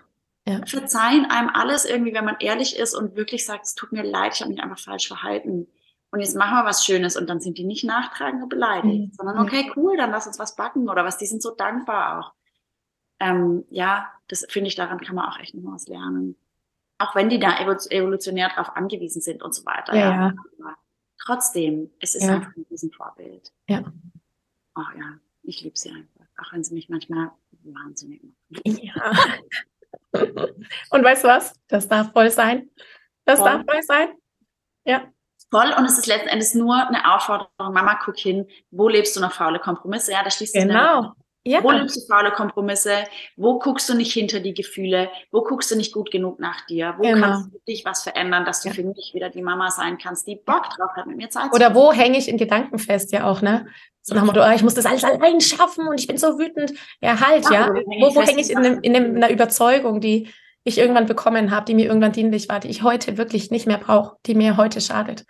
Ja. Verzeihen einem alles irgendwie, wenn man ehrlich ist und wirklich sagt, es tut mir leid, ich habe mich einfach falsch verhalten und jetzt machen wir was Schönes und dann sind die nicht nachtragend und beleidigt, mhm. sondern okay, cool, dann lass uns was backen oder was, die sind so dankbar auch. Ähm, ja, das finde ich, daran kann man auch echt noch was lernen. Auch wenn die da evolutionär darauf angewiesen sind und so weiter. Ja, ja. Trotzdem, es ist ja. einfach ein Riesenvorbild. Ja. Ach ja, ich liebe sie einfach. Auch wenn sie mich manchmal wahnsinnig machen. Ja. und weißt du was? Das darf voll sein. Das voll. darf voll sein. Ja voll und es ist letzten Endes nur eine Aufforderung, Mama, guck hin, wo lebst du noch faule Kompromisse? Ja, da schließt Genau. Ja. Wo lebst du faule Kompromisse? Wo guckst du nicht hinter die Gefühle? Wo guckst du nicht gut genug nach dir? Wo genau. kannst du dich was verändern, dass du ja. für mich wieder die Mama sein kannst, die Bock drauf hat, mit mir Zeit zu Oder wo hänge ich in Gedanken fest, ja auch, ne? So nach dem Motto, oh, ich muss das alles allein schaffen und ich bin so wütend. Ja, halt, ja. ja. Wo, wo hänge ich in, in, in einer Überzeugung, die ich irgendwann bekommen habe, die mir irgendwann dienlich war, die ich heute wirklich nicht mehr brauche, die mir heute schadet.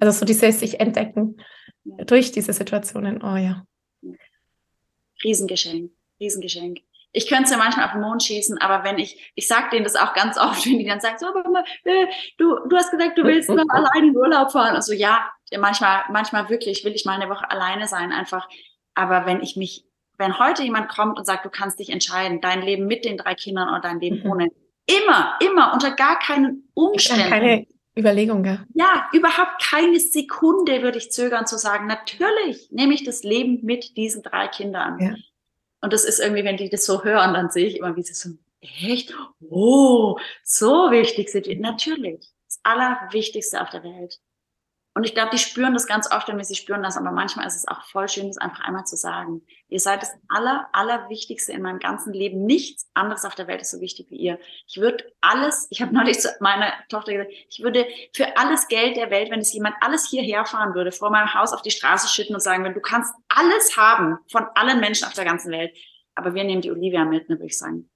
Also so dieses sich entdecken durch diese Situationen. Oh ja. Riesengeschenk, Riesengeschenk. Ich könnte es ja manchmal auf den Mond schießen, aber wenn ich, ich sage denen das auch ganz oft, wenn die dann sagen, so, aber äh, du, du hast gesagt, du willst mal (laughs) alleine in Urlaub fahren. Also ja, manchmal, manchmal wirklich will ich mal eine Woche alleine sein, einfach. Aber wenn ich mich, wenn heute jemand kommt und sagt, du kannst dich entscheiden, dein Leben mit den drei Kindern oder dein Leben mhm. ohne, immer, immer, unter gar keinen Umständen. Keine Überlegung, ja. Ja, überhaupt keine Sekunde würde ich zögern zu sagen, natürlich nehme ich das Leben mit diesen drei Kindern. Ja. Und das ist irgendwie, wenn die das so hören, dann sehe ich immer, wie sie so, echt? Oh, so wichtig sind die. Natürlich. Das Allerwichtigste auf der Welt. Und ich glaube, die spüren das ganz oft, wenn wir sie spüren lassen, aber manchmal ist es auch voll schön, das einfach einmal zu sagen. Ihr seid das Aller, Allerwichtigste in meinem ganzen Leben. Nichts anderes auf der Welt ist so wichtig wie ihr. Ich würde alles, ich habe neulich zu meiner Tochter gesagt, ich würde für alles Geld der Welt, wenn es jemand alles hierher fahren würde, vor meinem Haus auf die Straße schütten und sagen, wenn du kannst alles haben von allen Menschen auf der ganzen Welt, aber wir nehmen die Olivia mit, ne, würde ich sagen.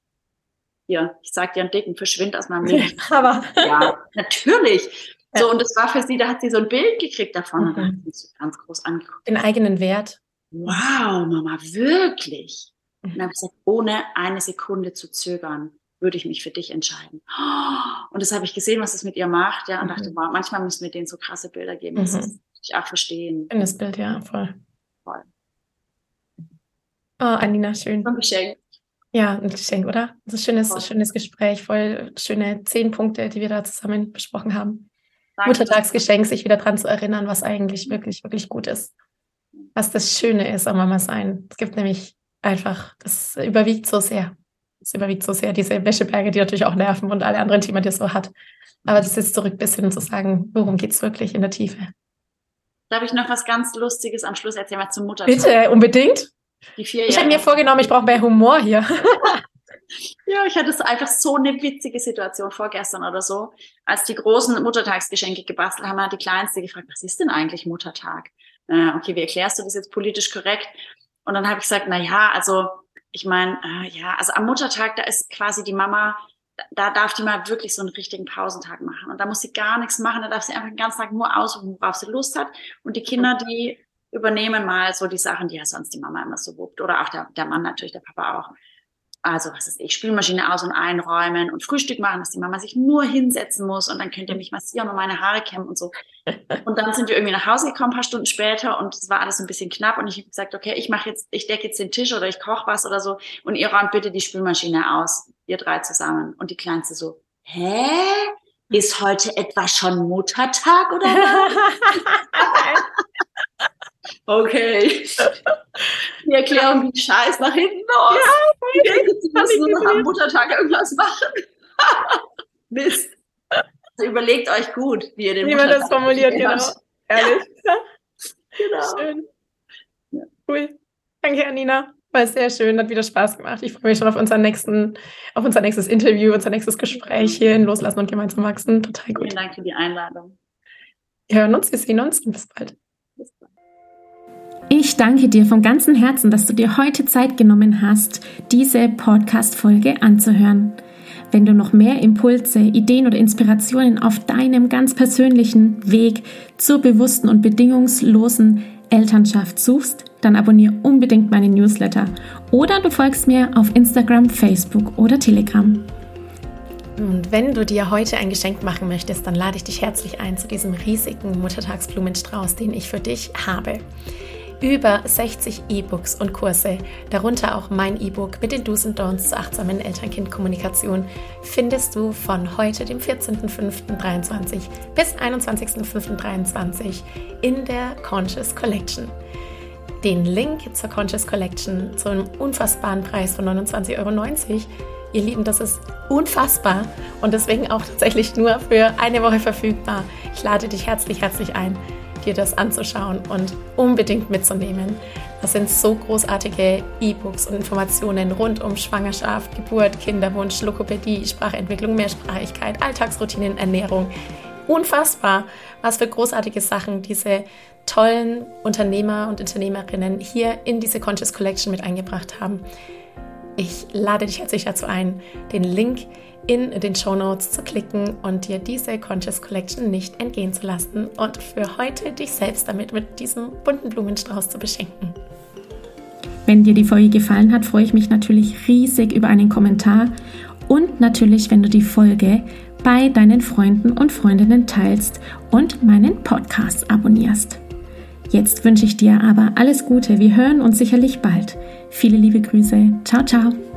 Hier, ich sag dir einen Dicken, verschwind aus meinem (laughs) Leben. aber. Ja, natürlich. So, und das war für sie, da hat sie so ein Bild gekriegt davon mhm. und hat sie ganz groß angeguckt. Den eigenen Wert. Wow, Mama, wirklich? Mhm. Und dann habe ich gesagt, ohne eine Sekunde zu zögern, würde ich mich für dich entscheiden. Und das habe ich gesehen, was es mit ihr macht, ja, und mhm. dachte, wow, manchmal müssen wir denen so krasse Bilder geben. Das mhm. muss ich auch verstehen. In das Bild, ja, voll. Voll. Oh, Anina, schön. Ein Geschenk. Ja, ein Geschenk, oder? Das ist ein schönes, schönes Gespräch, voll schöne zehn Punkte, die wir da zusammen besprochen haben. Muttertagsgeschenk, sich wieder dran zu erinnern, was eigentlich wirklich, wirklich gut ist. Was das Schöne ist am Mama sein. Es gibt nämlich einfach, das überwiegt so sehr. Es überwiegt so sehr diese Wäscheberge, die natürlich auch nerven und alle anderen Themen, die es so hat. Aber das ist zurück bis hin zu sagen, worum geht es wirklich in der Tiefe? Darf ich noch was ganz Lustiges am Schluss erzählen, mal zum Muttertag? Bitte, unbedingt. ich habe mir vorgenommen, ich brauche mehr Humor hier. (laughs) Ja, ich hatte einfach so eine witzige Situation vorgestern oder so, als die großen Muttertagsgeschenke gebastelt haben, hat die Kleinste gefragt, was ist denn eigentlich Muttertag? Äh, okay, wie erklärst du das jetzt politisch korrekt? Und dann habe ich gesagt, na ja, also ich meine, äh, ja, also am Muttertag, da ist quasi die Mama, da darf die mal wirklich so einen richtigen Pausentag machen. Und da muss sie gar nichts machen, da darf sie einfach den ganzen Tag nur aussuchen, worauf sie Lust hat. Und die Kinder, die übernehmen mal so die Sachen, die ja sonst die Mama immer so wuppt. Oder auch der, der Mann natürlich, der Papa auch also was ist ich, Spülmaschine aus- und einräumen und Frühstück machen, dass die Mama sich nur hinsetzen muss und dann könnt ihr mich massieren und meine Haare kämmen und so. (laughs) Und dann sind wir irgendwie nach Hause gekommen, ein paar Stunden später und es war alles ein bisschen knapp und ich habe gesagt, okay, ich mache jetzt, ich decke jetzt den Tisch oder ich koche was oder so und ihr räumt bitte die Spülmaschine aus, ihr drei zusammen. Und die Kleinste so, hä? Ist heute etwa schon Muttertag oder was? (laughs) Okay. (laughs) Die Erklärung ging scheiß nach hinten los. Ja, müssen nur noch am Muttertag irgendwas machen. (laughs) Mist. Also überlegt euch gut, wie ihr den Wie man das formuliert, genau. Ehrlich. (laughs) genau. Schön. Cool. Danke, Anina. War sehr schön, hat wieder Spaß gemacht. Ich freue mich schon auf, unseren nächsten, auf unser nächstes Interview, unser nächstes Gespräch hier in Loslassen und gemeinsam wachsen. Total gut. Vielen Dank für die Einladung. Wir hören uns, wir sehen uns und bis bald. Ich danke dir von ganzem Herzen, dass du dir heute Zeit genommen hast, diese Podcast-Folge anzuhören. Wenn du noch mehr Impulse, Ideen oder Inspirationen auf deinem ganz persönlichen Weg zur bewussten und bedingungslosen Elternschaft suchst, dann abonniere unbedingt meine Newsletter oder du folgst mir auf Instagram, Facebook oder Telegram. Und wenn du dir heute ein Geschenk machen möchtest, dann lade ich dich herzlich ein zu diesem riesigen Muttertagsblumenstrauß, den ich für dich habe über 60 E-Books und Kurse, darunter auch mein E-Book mit den Do's und Don'ts zur achtsamen Eltern-Kind-Kommunikation, findest du von heute, dem 14.05.23 bis 21.05.23 in der Conscious Collection. Den Link zur Conscious Collection zu einem unfassbaren Preis von 29,90 Euro. Ihr Lieben, das ist unfassbar und deswegen auch tatsächlich nur für eine Woche verfügbar. Ich lade dich herzlich, herzlich ein dir das anzuschauen und unbedingt mitzunehmen. Das sind so großartige E-Books und Informationen rund um Schwangerschaft, Geburt, Kinderwunsch, Lokopädie, Sprachentwicklung, Mehrsprachigkeit, Alltagsroutinen, Ernährung. Unfassbar, was für großartige Sachen diese tollen Unternehmer und Unternehmerinnen hier in diese Conscious Collection mit eingebracht haben. Ich lade dich herzlich dazu ein, den Link in den Show Notes zu klicken und dir diese Conscious Collection nicht entgehen zu lassen und für heute dich selbst damit mit diesem bunten Blumenstrauß zu beschenken. Wenn dir die Folge gefallen hat, freue ich mich natürlich riesig über einen Kommentar und natürlich, wenn du die Folge bei deinen Freunden und Freundinnen teilst und meinen Podcast abonnierst. Jetzt wünsche ich dir aber alles Gute. Wir hören uns sicherlich bald. Viele liebe Grüße. Ciao, ciao.